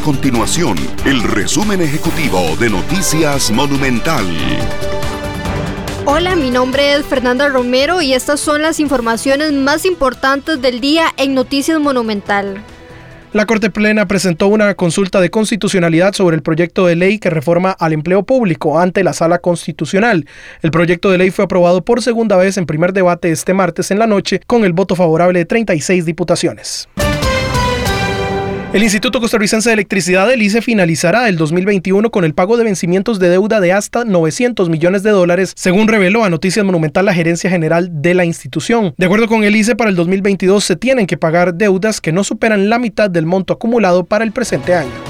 continuación el resumen ejecutivo de Noticias Monumental. Hola, mi nombre es Fernanda Romero y estas son las informaciones más importantes del día en Noticias Monumental. La Corte Plena presentó una consulta de constitucionalidad sobre el proyecto de ley que reforma al empleo público ante la Sala Constitucional. El proyecto de ley fue aprobado por segunda vez en primer debate este martes en la noche con el voto favorable de 36 diputaciones. El Instituto Costarricense de Electricidad, el ICE, finalizará el 2021 con el pago de vencimientos de deuda de hasta 900 millones de dólares, según reveló a Noticias Monumental la gerencia general de la institución. De acuerdo con el ICE, para el 2022 se tienen que pagar deudas que no superan la mitad del monto acumulado para el presente año.